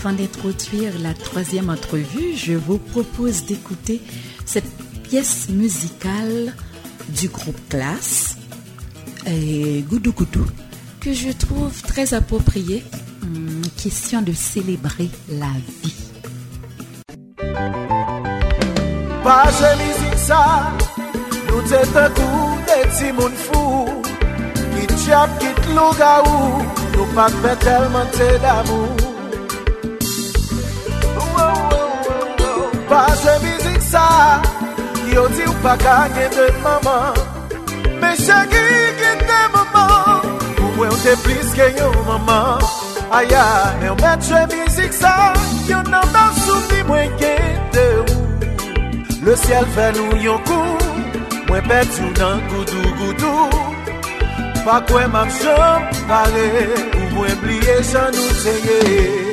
avant d'introduire la troisième entrevue, je vous propose d'écouter cette pièce musicale du groupe Classe, et Goudou Goudou, que je trouve très appropriée. Hum, question de célébrer la vie. De. Pache mizik sa Ki yo di ou pa kage de maman. Me chagi ki te maman. Ou we ou te plis ke yo maman. Aya, e ou metre mizik sa Yo nan nan soufi mwen kete ou Le siel fè nou yon kou Mwen pet sou nan goudou goudou. Pa kwen mak jom pare Ou mwen bliye jan nou teye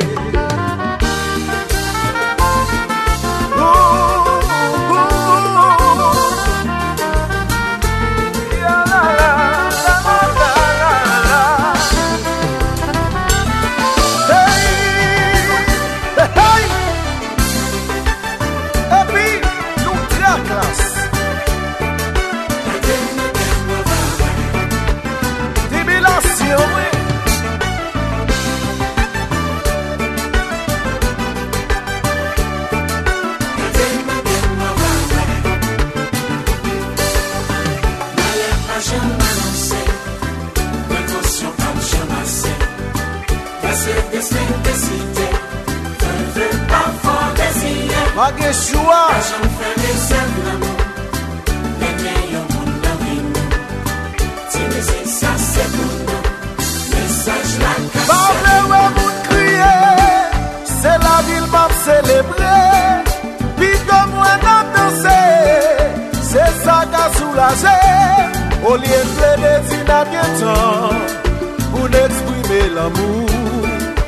liye plebe ti nan gen tan Pou n'eksprime l'amou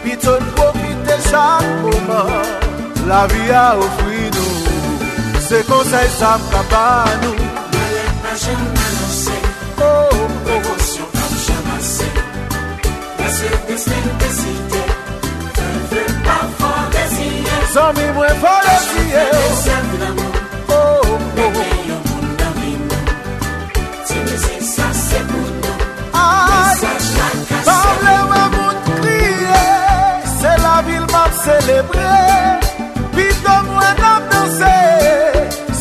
Piton profite chak mouman La vi a ofri nou. Se konsey sa mkaba nou. Malek pa jem anonse oh, oh. Prekosyon pa mchamase Pase desnen desite Te ve pa fantesiye San mi mwen fantesiye Te ve sen nan mwen celebre Pito mwen ap danse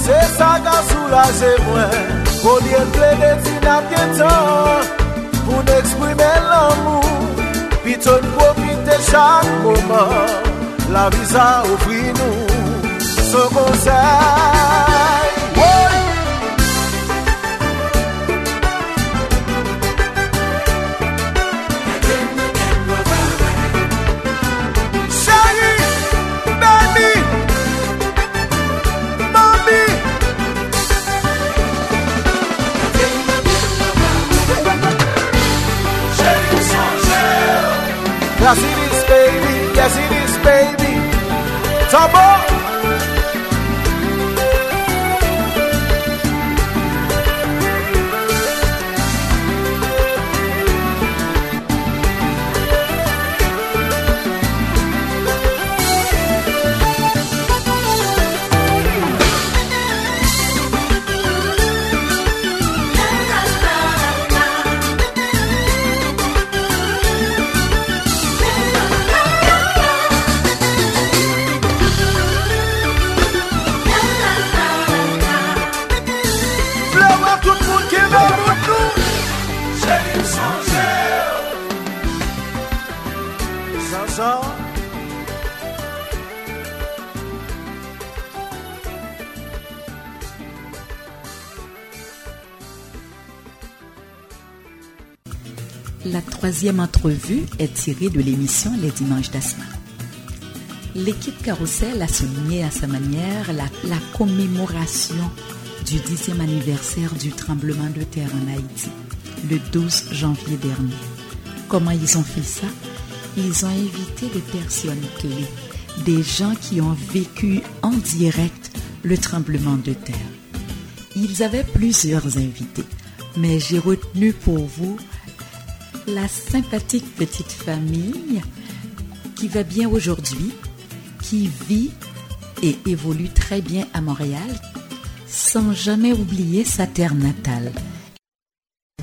Se sa ka soulaje mwen Polye ple de ti nap gen tan Pou n'eksprime l'amou Pito n'popite chak moman La visa ofri nou Se konser Yes, it is, baby. Yes, it is, baby. Tabo. Troisième entrevue est tirée de l'émission Les Dimanches d'Asma. L'équipe Carousel a souligné à sa manière la, la commémoration du dixième anniversaire du tremblement de terre en Haïti, le 12 janvier dernier. Comment ils ont fait ça? Ils ont invité des personnes clés, des gens qui ont vécu en direct le tremblement de terre. Ils avaient plusieurs invités, mais j'ai retenu pour vous la sympathique petite famille qui va bien aujourd'hui qui vit et évolue très bien à Montréal sans jamais oublier sa terre natale.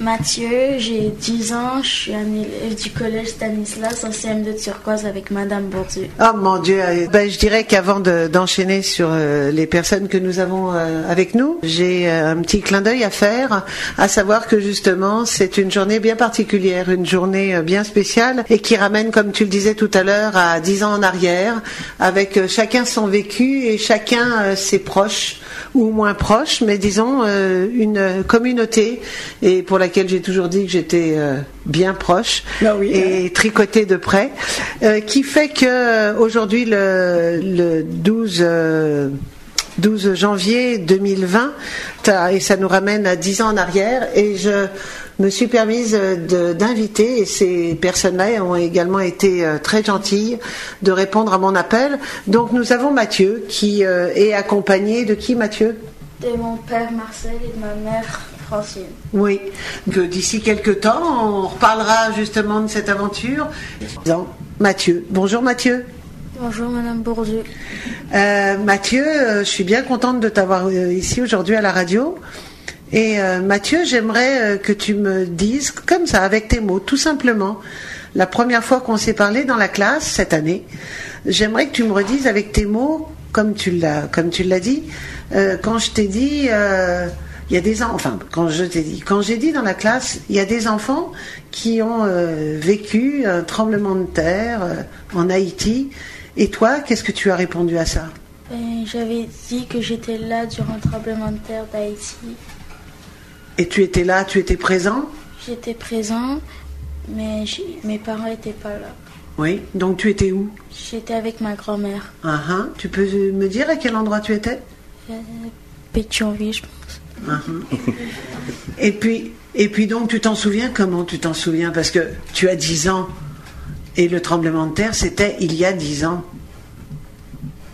Mathieu, j'ai 10 ans, je suis un élève du collège Stanislas en CM2 turquoise avec Madame Bourdieu. Oh mon Dieu, euh, ben, je dirais qu'avant de- d'enchaîner sur euh, les personnes que nous avons euh, avec nous, j'ai euh, un petit clin d'œil à faire, à savoir que justement c'est une journée bien particulière, une journée euh, bien spéciale et qui ramène, comme tu le disais tout à l'heure, à 10 ans en arrière, avec euh, chacun son vécu et chacun euh, ses proches ou moins proches, mais disons euh, une communauté et pour laquelle j'ai toujours dit que j'étais euh, bien proche Ah oui, et tricoté de près, euh, qui fait que euh, aujourd'hui le, le 12 euh, 12 janvier 2020, t'as- et ça nous ramène à 10 ans en arrière, et je me suis permise euh, de- d'inviter, et ces personnes-là ont également été euh, très gentilles de répondre à mon appel. Donc nous avons Mathieu, qui euh, est accompagné de qui Mathieu? De mon père Marcel et de ma mère Francine. Oui, que d'ici quelques temps, on reparlera justement de cette aventure. Mathieu. Bonjour Mathieu. Bonjour Madame Bourdieu. Euh, Mathieu, je suis bien contente de t'avoir ici aujourd'hui à la radio. Et euh, Mathieu, j'aimerais euh, que tu me dises, comme ça, avec tes mots, tout simplement, la première fois qu'on s'est parlé dans la classe cette année, j'aimerais que tu me redises avec tes mots, comme tu l'as, dit, euh, quand je t'ai dit, il y a des enfants, enfin, quand je t'ai dit, quand j'ai dit dans la classe, il y a des enfants qui ont vécu un tremblement de terre en Haïti. Et toi, qu'est-ce que tu as répondu à ça? Ben, J'avais dit que j'étais là durant le tremblement de terre d'Haïti. Et tu étais là, tu étais présent J'étais présent, mais mes parents n'étaient pas là. Oui. Donc tu étais où J'étais avec ma grand-mère. Ah, ah. Tu peux me dire à quel endroit tu étais Euh, Pétionville, je pense. Ah. Et puis, et puis donc tu t'en souviens? Comment tu t'en souviens? Parce que tu as 10 ans et le tremblement de terre c'était il y a 10 ans.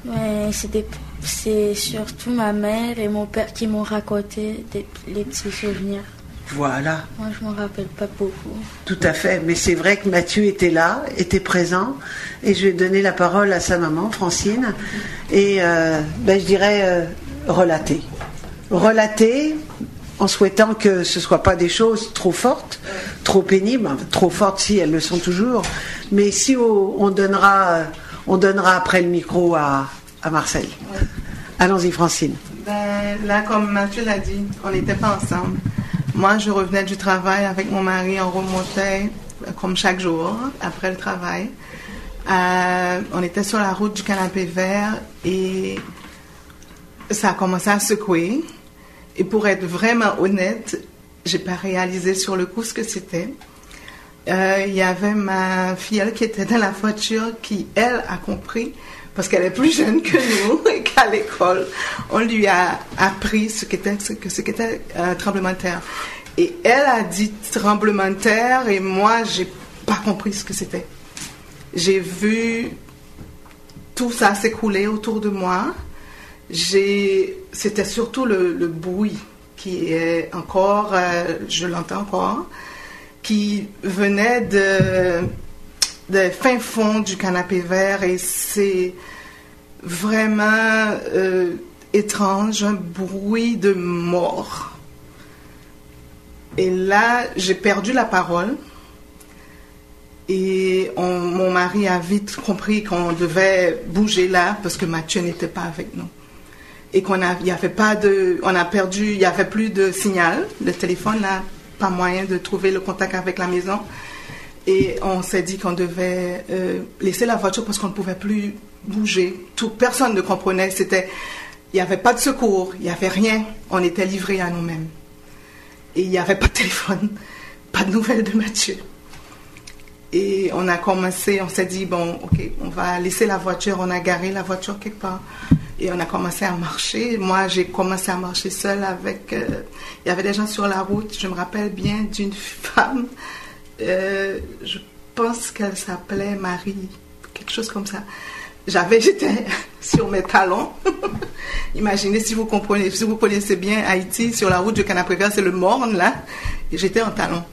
Mais c'était- c'est surtout ma mère et mon père qui m'ont raconté des, les petits souvenirs. Voilà, Moi, je m'en rappelle pas beaucoup. tout à fait. Mais c'est vrai que Mathieu était là, était présent, et je vais donner la parole à sa maman, Francine, et euh, ben, je dirais euh, relater. Relater en souhaitant que ce ne soient pas des choses trop fortes, trop pénibles, trop fortes si elles le sont toujours, mais si on, on donnera, on donnera après le micro à, à Marcel. Allons-y, Francine. Ben, là, comme Mathieu l'a dit, on n'était pas ensemble. Moi, je revenais du travail avec mon mari, on remontait comme chaque jour après le travail. Euh, on était sur la route du canapé vert et ça a commencé à secouer. Et pour être vraiment honnête, j'ai pas réalisé sur le coup ce que c'était. Euh, Il y avait ma fille qui était dans la voiture qui, elle, a compris parce qu'elle est plus jeune que nous et qu'à l'école, on lui a appris ce qu'était ce qu'était un tremblement de terre. Et elle a dit tremblement de terre et moi, j'ai pas compris ce que c'était. J'ai vu tout ça s'écouler autour de moi. C'était surtout le, le bruit qui est encore, euh, je l'entends encore, qui venait de, de fin fond du canapé vert et c'est vraiment euh, étrange, un bruit de mort. Et là, j'ai perdu la parole. Et on- mon mari a vite compris qu'on devait bouger là parce que Mathieu n'était pas avec nous. Et qu'on y avait pas de, on a perdu, il n'y avait plus de signal. Le téléphone là, pas moyen de trouver le contact avec la maison. Et on s'est dit qu'on devait euh, laisser la voiture parce qu'on ne pouvait plus bouger. Tout, personne ne comprenait. C'était, il n'y avait pas de secours, il n'y avait rien. On était livrés à nous-mêmes. Et il n'y avait pas de téléphone, pas de nouvelles de Mathieu. Et on a commencé, on s'est dit, bon, ok, on va laisser la voiture, on a garé la voiture quelque part. Et on a commencé à marcher. Moi, j'ai commencé à marcher seule avec... euh, il y avait des gens sur la route. Je me rappelle bien d'une femme, euh, je pense qu'elle s'appelait Marie, quelque chose comme ça. J'avais, j'étais sur mes talons. Imaginez si vous comprenez, si vous connaissez bien Haïti, sur la route du canapé vert, c'est le morne là. Et j'étais en talons.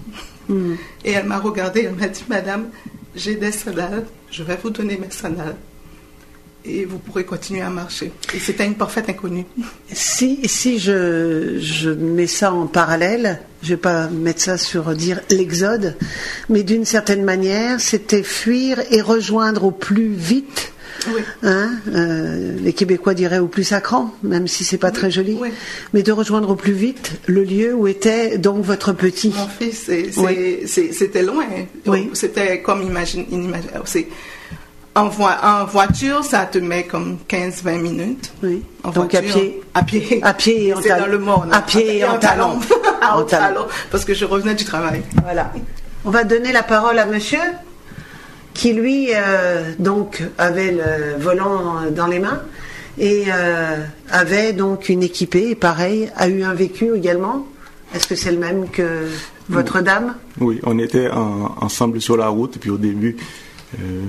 Et elle m'a regardée, elle m'a dit, Madame, j'ai des sandales, je vais vous donner mes sandales. Et vous pourrez continuer à marcher. Et c'était une parfaite inconnue. Si, si je, je mets ça en parallèle, je vais pas mettre ça sur dire l'exode, mais d'une certaine manière, c'était fuir et rejoindre au plus vite. Oui. Hein, euh, les Québécois diraient au plus sacrant, même si c'est pas très joli, oui. mais de rejoindre au plus vite le lieu où était donc votre petit. Mon fils, c'était loin. Oui. C'était comme imagine, c'est- en, voi- en voiture, ça te met comme 15-20 minutes. Oui. En Donc à voiture, pied. À pied. À pied et en C'est talon. dans le monde. À pied et en talon. en En talon. Parce que je revenais du travail. Voilà. On va donner la parole à monsieur qui lui euh, donc avait le volant dans les mains et euh, avait donc une équipée et pareil a eu un vécu également. Est-ce que c'est le même que votre dame? Oui, on était en- ensemble sur la route, et puis au début, euh,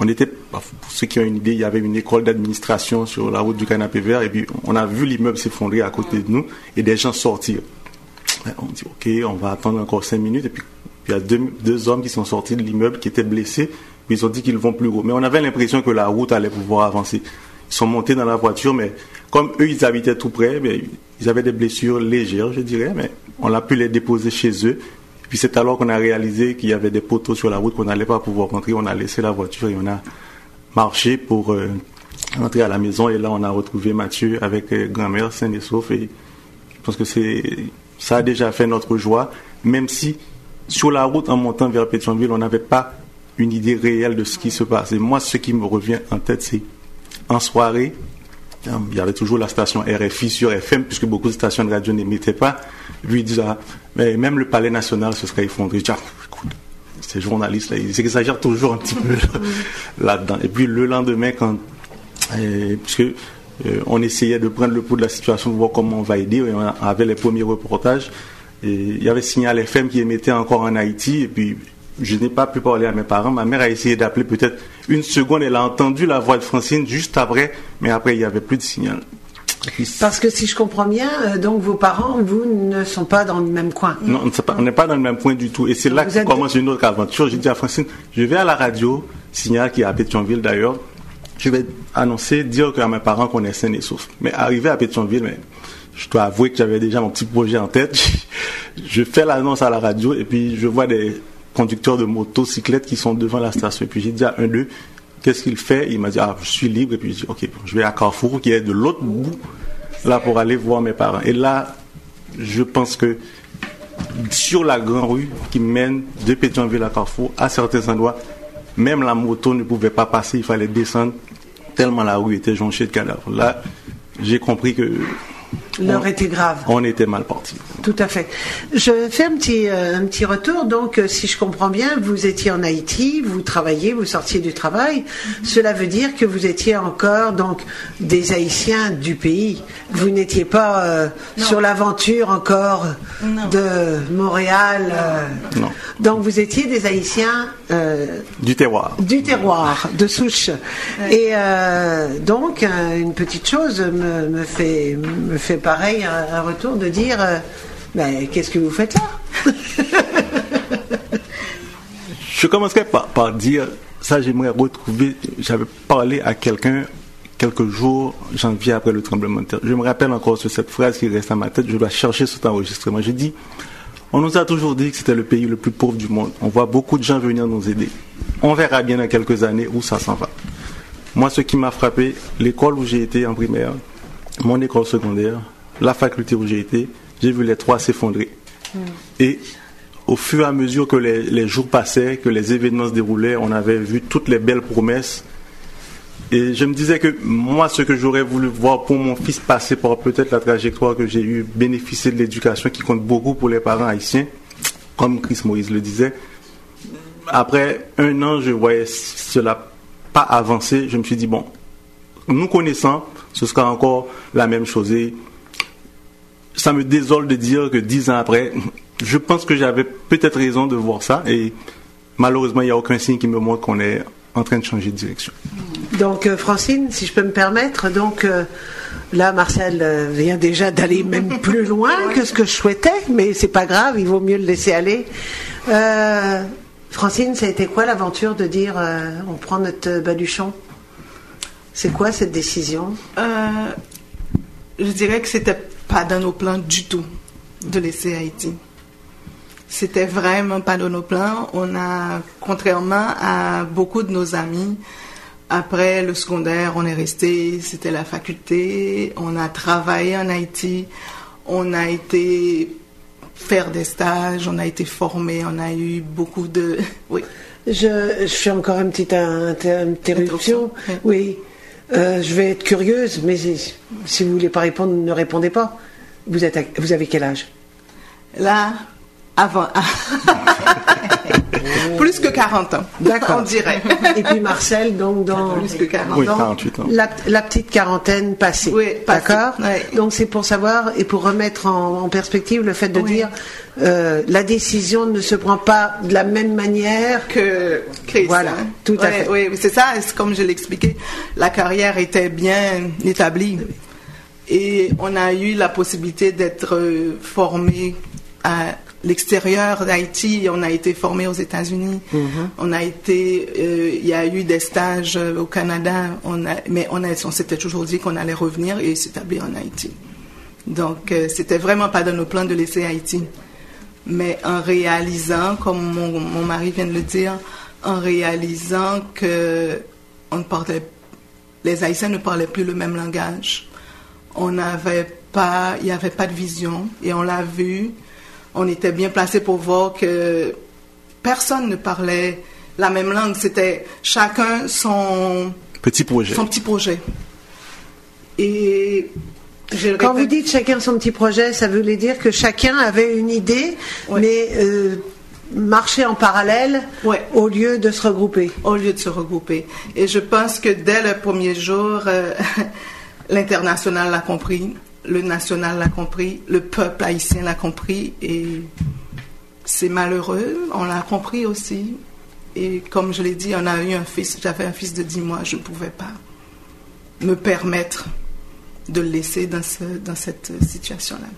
on était, pour ceux qui ont une idée, il y avait une école d'administration sur la route du Canapé Vert, et puis on a vu l'immeuble s'effondrer à côté de nous, et des gens sortir. On dit, ok, on va attendre encore cinq minutes, et puis il y a deux, deux hommes qui sont sortis de l'immeuble, qui étaient blessés, puis ils ont dit qu'ils vont plus haut. Mais on avait l'impression que la route allait pouvoir avancer. Ils sont montés dans la voiture, mais comme eux, ils habitaient tout près, mais ils avaient des blessures légères, je dirais, mais on a pu les déposer chez eux. Puis c'est alors qu'on a réalisé qu'il y avait des poteaux sur la route qu'on n'allait pas pouvoir rentrer. On a laissé la voiture et on a marché pour euh, rentrer à la maison. Et là, on a retrouvé Mathieu avec euh, grand-mère sain et sauf. Et je pense que ça a déjà fait notre joie, même si sur la route en montant vers Pétionville, on n'avait pas une idée réelle de ce qui se passe. Et moi, ce qui me revient en tête, c'est en soirée, il y avait toujours la station RFI sur FM, puisque beaucoup de stations de radio n'émettaient pas. Lui, il disait, ah, mais même le palais national se serait effondré. Écoute, ces journalistes-là, ils exagèrent toujours un petit peu là-dedans. Et puis le lendemain, quand, euh, puisque euh, on essayait de prendre le pouls de la situation pour voir comment on va aider, et on avait les premiers reportages. Et il y avait Signal FM qui émettait encore en Haïti, et puis je n'ai pas pu parler à mes parents. Ma mère a essayé d'appeler peut-être une seconde, elle a entendu la voix de Francine juste après, mais après il n'y avait plus de signal. Parce que si je comprends bien, euh, donc vos parents, vous ne sont pas dans le même coin. Non, on n'est pas dans le même point du tout. Et c'est là que commence une autre aventure. J'ai dit à Francine, je vais à la radio, signal qui est à Pétionville d'ailleurs. Je vais annoncer, dire à mes parents qu'on est sains et saufs. Mais arrivé à Pétionville, mais je dois avouer que j'avais déjà mon petit projet en tête. Je fais l'annonce à la radio et puis je vois des conducteurs de motocyclettes qui sont devant la station. Et puis j'ai dit à un d'eux, qu'est-ce qu'il fait? Il m'a dit, ah, je suis libre. Et puis j'ai dit, ok, je vais à Carrefour qui est de l'autre bout là pour aller voir mes parents. Et là, je pense que sur la grande rue qui mène de Pétionville à Carrefour, à certains endroits, même la moto ne pouvait pas passer, il fallait descendre tellement la rue était jonchée de cadavres. Là, j'ai compris que L'heure on- était grave. on était mal parti. Tout à fait. Je fais un petit, euh, un petit retour. Donc, euh, si je comprends bien, vous étiez en Haïti, vous travailliez, vous sortiez du travail. Cela veut dire que vous étiez encore donc des Haïtiens du pays. Vous n'étiez pas euh, sur l'aventure encore Non. de Montréal. euh. Non. Donc, vous étiez des Haïtiens euh, Du terroir. du terroir, de souche. Et euh, donc, euh, une petite chose me, me fait, me fait pareil, un, retour de dire euh, Ben, qu'est-ce que vous faites là Je commencerai par, dire, ça j'aimerais retrouver, j'avais parlé à quelqu'un quelques jours, janvier après le tremblement de terre. Je me rappelle encore sur cette phrase qui reste à ma tête, je dois chercher cet enregistrement. J'ai dit, on nous a toujours dit que c'était le pays le plus pauvre du monde. On voit beaucoup de gens venir nous aider. On verra bien dans quelques années où ça s'en va. Moi, ce qui m'a frappé, l'école où j'ai été en primaire, mon école secondaire, la faculté où j'ai été, j'ai vu les trois s'effondrer. Et au fur et à mesure que les, les jours passaient, que les événements se déroulaient, on avait vu toutes les belles promesses. Et je me disais que moi, ce que j'aurais voulu voir pour mon fils passer par peut-être la trajectoire que j'ai eu, bénéficier de l'éducation qui compte beaucoup pour les parents haïtiens, comme Chris Moïse le disait. Après un an, je voyais cela pas avancer. Je me suis dit, bon, nous connaissant, ce sera encore la même chose. Et ça me désole de dire que dix ans après, je pense que j'avais peut-être raison de voir ça. Et malheureusement, il n'y a aucun signe qui me montre qu'on est en train de changer de direction. Donc, euh, Francine, si je peux me permettre, donc euh, là, Marcel euh, vient déjà d'aller même plus loin que ce que je souhaitais, mais c'est pas grave, il vaut mieux le laisser aller. Euh, Francine, ça a été quoi l'aventure de dire euh, on prend notre baluchon? C'est quoi cette décision? Euh, je dirais que c'était pas dans nos plans du tout de laisser Haïti. C'était vraiment pas dans nos plans. On a, contrairement à beaucoup de nos amis, après le secondaire, on est resté, c'était la faculté, on a travaillé en Haïti, on a été faire des stages, on a été formé, on a eu beaucoup de... Oui. je, je fais encore une petite inter- interruption. Interruption, oui. Oui. Euh, je vais être curieuse, mais si, si vous voulez pas répondre, ne répondez pas. Vous, êtes à- vous avez quel âge? Là, avant. Plus que 40 ans. D'accord. On dirait. Et puis Marcel, donc dans Plus que 40 Oui, ans. 48 ans. la, la petite quarantaine passée. Oui, passée, D'accord. Donc c'est pour savoir et pour remettre en, en perspective le fait de Oui. dire euh, la décision ne se prend pas de la même manière que Chris. Voilà, hein. tout à fait. Oui, c'est ça. c'est Comme je l'expliquais, la carrière était bien établie. Et on a eu la possibilité d'être euh, formé à l'extérieur d'Haïti. On a été formé aux États-Unis. Mm-hmm. On a été, euh, il y a eu des stages euh, au Canada. On a, mais on, on s'était toujours dit qu'on allait revenir et s'établir en Haïti. Donc, euh, c'était vraiment pas dans nos plans de laisser Haïti. Mais en réalisant, comme mon, mon mari vient de le dire, en réalisant que on parlait, les Haïtiens ne parlaient plus le même langage. On n'avait pas, il n'y avait pas de vision et on l'a vu. On était bien placé pour voir que personne ne parlait la même langue. C'était chacun son, Petit projet. son petit projet. Et je le Quand vous dites chacun son petit projet, ça voulait dire que chacun avait une idée, Ouais. mais euh, marchait en parallèle Ouais. au lieu de se regrouper. au lieu de se regrouper. Et je pense que dès le premier jour, euh, l'international l'a compris, le national l'a compris, le peuple haïtien l'a compris et c'est malheureux, on l'a compris aussi. Et comme je l'ai dit, on a eu un fils, j'avais un fils de 10 mois, je ne pouvais pas me permettre de le laisser dans, ce, dans cette situation-là.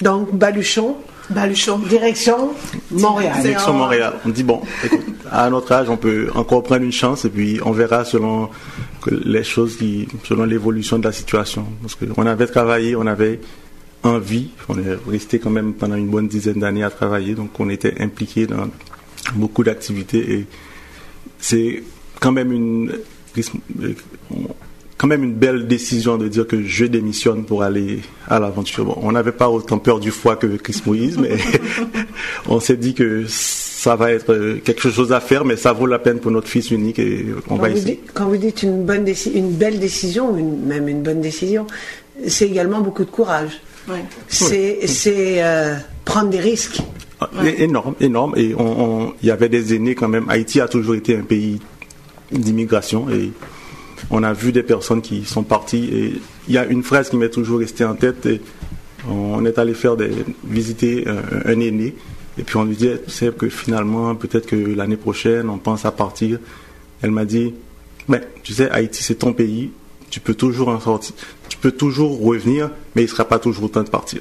Donc Baluchon, Baluchon. direction Montréal. Direction Montréal. On dit bon, écoute, à notre âge, on peut encore prendre une chance et puis on verra selon les choses qui, selon l'évolution de la situation. Parce qu'on avait travaillé, on avait envie, on est resté quand même pendant une bonne dizaine d'années à travailler, donc on était impliqué dans beaucoup d'activités et c'est quand même une quand même une belle décision de dire que je démissionne pour aller à l'aventure. Bon, on n'avait pas autant peur du foie que Chris Moïse, mais on s'est dit que ça va être euh, quelque chose à faire, mais ça vaut la peine pour notre fils unique et on Quand va vous, essayer. dites, quand vous dites une, bonne déci- une belle décision, une- même une bonne décision, c'est également beaucoup de courage. Ouais. C'est euh, prendre des risques. Ah, Énorme, énorme. Et on- on- il y avait des aînés quand même. Haïti a toujours été un pays d'immigration et on a vu des personnes qui sont parties. Et il y a une phrase qui m'est toujours restée en tête. on est allé faire visiter un, un aîné et puis on lui dit, tu sais que finalement, peut-être que l'année prochaine, on pense à partir. Elle m'a dit, mais tu sais, Haïti, c'est ton pays. Tu peux toujours en sortir. Tu peux toujours revenir, mais il ne sera pas toujours temps de partir.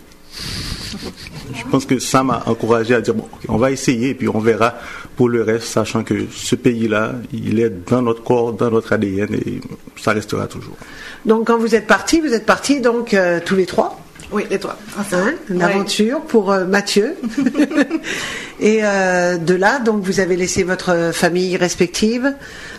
Je pense que ça m'a encouragé à dire bon, on va essayer et puis on verra pour le reste, sachant que ce pays-là, il est dans notre corps, dans notre ADN et ça restera toujours. Donc quand vous êtes partis, vous êtes partis donc euh, tous les trois? Oui, et toi Hein, une Ouais. aventure pour euh, Mathieu. et euh, de là, donc vous avez laissé votre famille respective,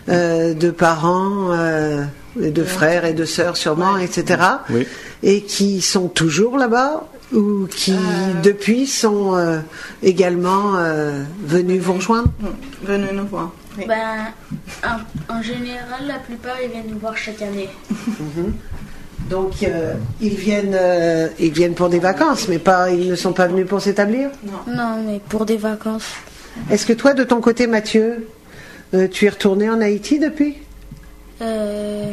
euh, de parents, euh, de frères et de sœurs sûrement, etc. Oui. Et qui sont toujours là-bas ou qui depuis sont euh, également euh, venus vous rejoindre? Mm. Venez nous voir. Oui. Ben, en, en général, la plupart, ils viennent nous voir chaque année. Donc euh, ils viennent, euh, ils viennent pour des vacances, mais pas, ils ne sont pas venus pour s'établir? Non, mais pour des vacances. Est-ce que toi, de ton côté, Mathieu, euh, tu es retourné en Haïti depuis? Euh,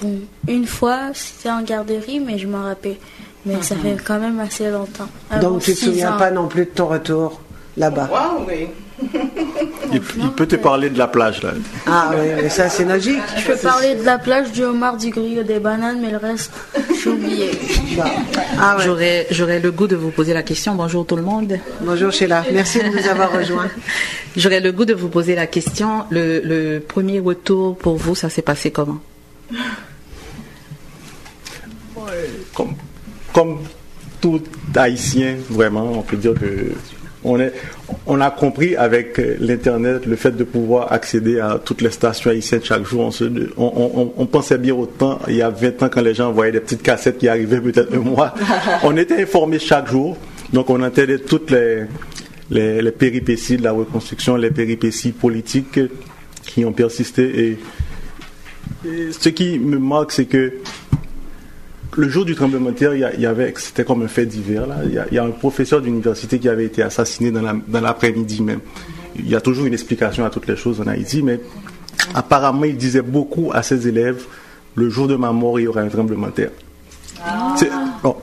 bon, une fois, c'était en garderie, mais je m'en rappelle. Mais ça fait quand même assez longtemps. Donc tu te six souviens ans. pas non plus de ton retour là-bas? Wow, oui. Il, il peut te parler de la plage là. Ah oui, mais ça c'est logique. Je peux parler de la plage, du homard, du griot, des bananes, mais le reste, j'ai oublié. Ah ouais. J'aurais, j'aurais le goût de vous poser la question. Bonjour tout le monde. Bonjour Sheila, merci de nous avoir rejoints. J'aurais le goût de vous poser la question. Le, le premier retour pour vous, ça s'est passé comment? Comme, comme tout Haïtien, vraiment, on peut dire que on, est, on a compris avec l'Internet le fait de pouvoir accéder à toutes les stations haïtiennes chaque jour. On, se, on, on, on pensait bien autant il y a 20 ans quand les gens voyaient des petites cassettes qui arrivaient peut-être un mois. on était informés chaque jour, donc on entendait toutes les, les, les péripéties de la reconstruction, les péripéties politiques qui ont persisté. Et, et ce qui me marque, c'est que le jour du tremblement de terre, il y, avait, c'était comme un fait divers. Là. Il, y a, il y a un professeur d'université qui avait été assassiné dans, la- dans l'après-midi même. Il y a toujours une explication à toutes les choses en Haïti, mais apparemment, il disait beaucoup à ses élèves le jour de ma mort, il y aura un tremblement de terre. Bon,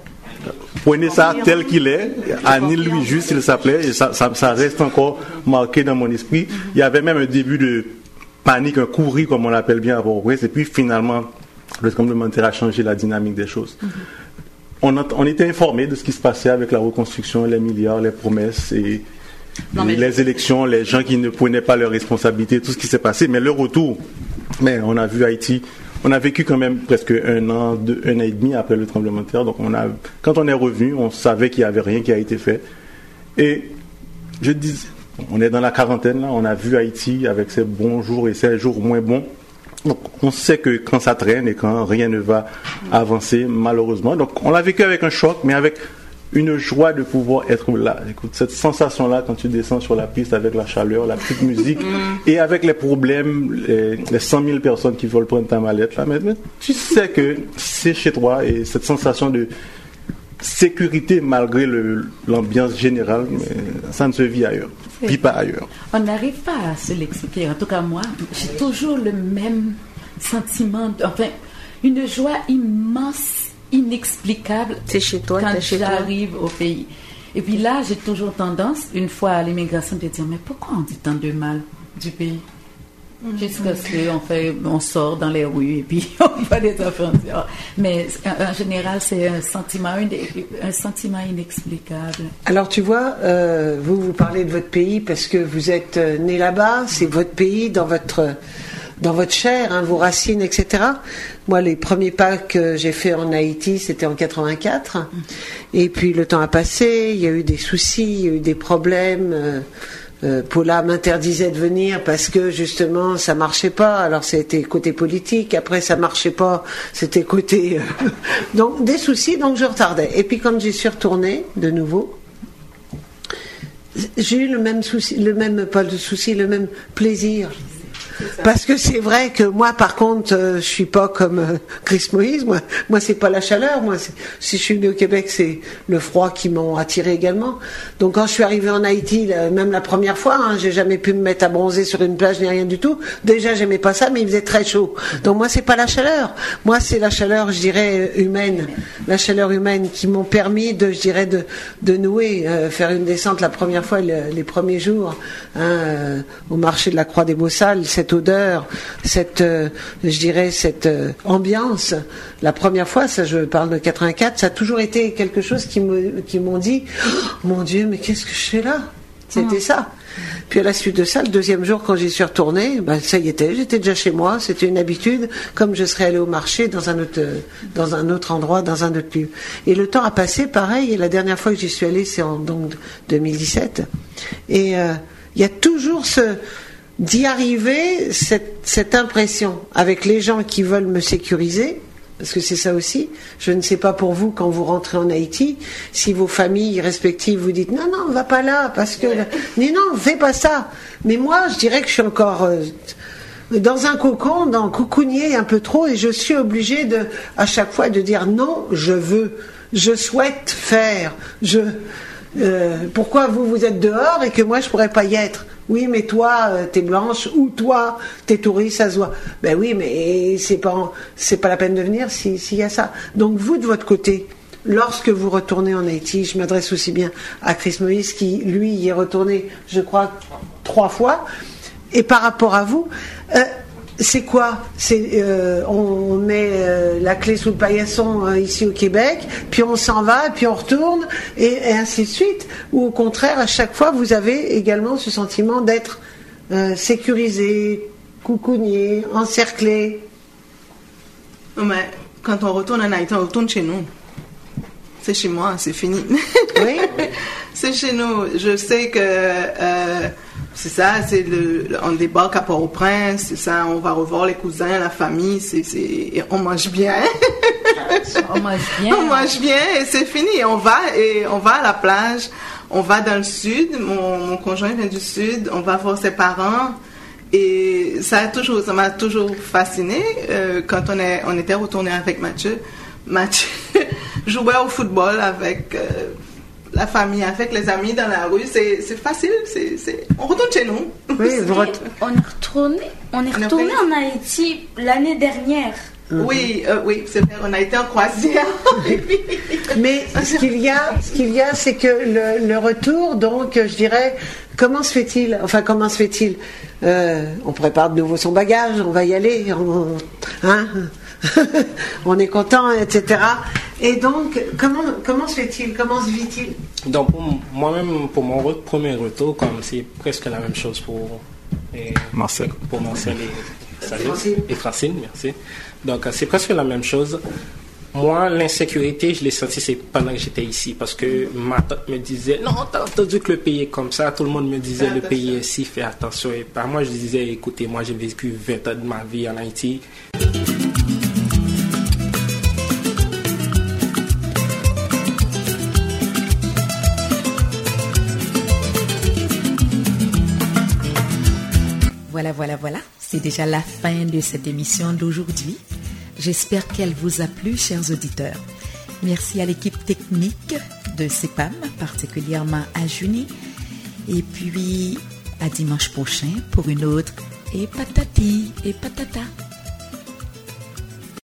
prenez ça tel qu'il est. Anil lui juste, il s'appelait, et ça, ça, ça reste encore marqué dans mon esprit. Il y avait même un début de panique, un courri, comme on l'appelle bien à Port-au-Prince, et puis finalement, le tremblement de terre a changé la dynamique des choses. On, était informé de ce qui se passait avec la reconstruction, les milliards, les promesses et, Non, et mais- les élections, les gens qui ne prenaient pas leurs responsabilités, tout ce qui s'est passé. Mais le retour, mais on a vu Haïti, on a vécu quand même presque un an, deux, un an et demi après le tremblement de terre. Donc on a, quand on est revenu, on savait qu'il n'y avait rien qui a été fait. Et je dis, on est dans la quarantaine là, on a vu Haïti avec ses bons jours et ses jours moins bons. Donc on sait que quand ça traîne et quand rien ne va avancer, malheureusement. Donc on l'a vécu avec un choc, mais avec une joie de pouvoir être là. Écoute, cette sensation-là quand tu descends sur la piste avec la chaleur, la petite musique et avec les problèmes, les, les 100 000 personnes qui veulent prendre ta mallette là, mais, mais tu sais que c'est chez toi et cette sensation de sécurité malgré le- l'ambiance générale, mais ça ne se vit ailleurs, vit pas ailleurs. On n'arrive pas à se l'expliquer. En tout cas, moi, j'ai toujours le même sentiment, enfin, une joie immense, inexplicable C'est chez toi, quand j'arrive au pays. Et puis là, j'ai toujours tendance, une fois à l'immigration, de dire, mais pourquoi on dit tant de mal du pays? Jusqu'à ce qu'on fait, on sort dans les rues et puis on voit des enfants. Mais en, général, c'est un sentiment, un sentiment inexplicable. Alors tu vois, euh, vous vous parlez de votre pays parce que vous êtes euh, né là-bas, c'est votre pays dans votre dans votre chair, hein, vos racines, etc. Moi, les premiers pas que j'ai fait en Haïti, c'était en 84. Et puis le temps a passé, il y a eu des soucis, il y a eu des problèmes. euh, euh, Paula m'interdisait de venir parce que justement ça marchait pas. Alors c'était côté politique. Après ça marchait pas, c'était côté euh, donc des soucis. Donc je retardais. Et puis quand j'y suis retournée de nouveau, j'ai eu le même souci, le même pas de souci, le même plaisir. Parce que c'est vrai que moi, par contre, euh, je suis pas comme euh, Chris Moïse. Moi, moi, c'est pas la chaleur. Moi, si je suis venu au Québec, c'est le froid qui m'ont attiré également. Donc, quand je suis arrivé en Haïti, là, même la première fois, hein, j'ai jamais pu me mettre à bronzer sur une plage ni rien du tout. Déjà, j'aimais pas ça, mais il faisait très chaud. Donc, moi, c'est pas la chaleur. Moi, c'est la chaleur, je dirais, euh, humaine. La chaleur humaine qui m'ont permis de, je dirais, de, de nouer, euh, faire une descente la première fois, le- les premiers jours, hein, euh, au marché de la Croix des Beaux-Salles, odeur, cette, euh, je dirais, cette euh, ambiance. La première fois, ça, je parle de 84, ça a toujours été quelque chose qui m'ont dit, Oh, mon Dieu, mais qu'est-ce que je fais là? C'était ça. Puis à la suite de ça, le deuxième jour, quand j'y suis retournée, ben, ça y était, j'étais déjà chez moi, c'était une habitude, comme je serais allée au marché dans un autre, euh, dans un autre endroit, dans un autre lieu. Et le temps a passé, pareil, et la dernière fois que j'y suis allée, c'est en donc 2017. Et euh, il y a toujours ce d'y arriver, cette, cette impression avec les gens qui veulent me sécuriser, parce que c'est ça aussi. Je ne sais pas pour vous quand vous rentrez en Haïti, si vos familles respectives vous dites non non, va pas là parce que mais non, fais pas ça. Mais moi, je dirais que je suis encore euh, dans un cocon, dans coucounier un peu trop, et je suis obligée de à chaque fois de dire non, je veux, je souhaite faire. Je euh, pourquoi vous vous êtes dehors et que moi je pourrais pas y être? Oui, mais toi, euh, t'es blanche, ou toi, t'es touriste, ça se voit. Ben oui, mais c'est pas, pas la peine de venir si- s'il y a ça. Donc vous, de votre côté, lorsque vous retournez en Haïti, je m'adresse aussi bien à Chris Moïse, qui, lui, y est retourné, je crois, trois fois. Et par rapport à vous, euh, c'est quoi C'est euh, on met euh, la clé sous le paillasson euh, ici au Québec, puis on s'en va, puis on retourne, et, et ainsi de suite. Ou au contraire, à chaque fois, vous avez également ce sentiment d'être sécurisé, coucougné, encerclé. Non, mais quand on retourne en Haïti, on retourne chez nous. C'est chez moi, c'est fini. Oui. c'est chez nous. Je sais que c'est ça, c'est le, on débarque à Port-au-Prince, c'est ça, on va revoir les cousins, la famille, c'est, c'est, on mange bien. On mange bien. on mange bien et c'est fini. On va et on va à la plage, on va dans le sud. Mon, mon conjoint vient du sud. On va voir ses parents. Et ça a toujours, ça m'a toujours fasciné euh, quand on est, on était retourné avec Mathieu. Mathieu jouait au football avec euh, la famille, avec les amis dans la rue. C'est, c'est facile. C'est, c'est, on retourne chez nous. Oui, On est retourné, on est retourné en Haïti l'année dernière. Oui, euh, oui, c'est vrai. On a été en croisière. Mais ce qu'il y a, ce qu'il y a, c'est que le, le retour, donc, je dirais, comment se fait-il? Enfin, comment se fait-il? Euh, On prépare de nouveau son bagage, on va y aller, on, hein? on est content, etc. Et donc, comment, comment se fait-il Comment se vit-il? Donc, moi-même, pour mon re- premier retour, comme c'est presque la même chose pour, et- Marcel. pour Marcel et, salut, Francine. et Francine, merci. Donc, c'est presque la même chose. Moi, l'insécurité, je l'ai senti c'est pendant que j'étais ici, parce que ma tante me disait, non, t'as entendu que le pays est comme ça, tout le monde me disait, le pays attention. est si, fais attention. Et par moi, je disais, écoutez, moi, j'ai vécu 20 ans de ma vie en Haïti, Voilà, voilà. C'est déjà la fin de cette émission d'aujourd'hui. J'espère qu'elle vous a plu, chers auditeurs. Merci à l'équipe technique de CEPAM, particulièrement à Junie. Et puis, à dimanche prochain pour une autre et patati et patata.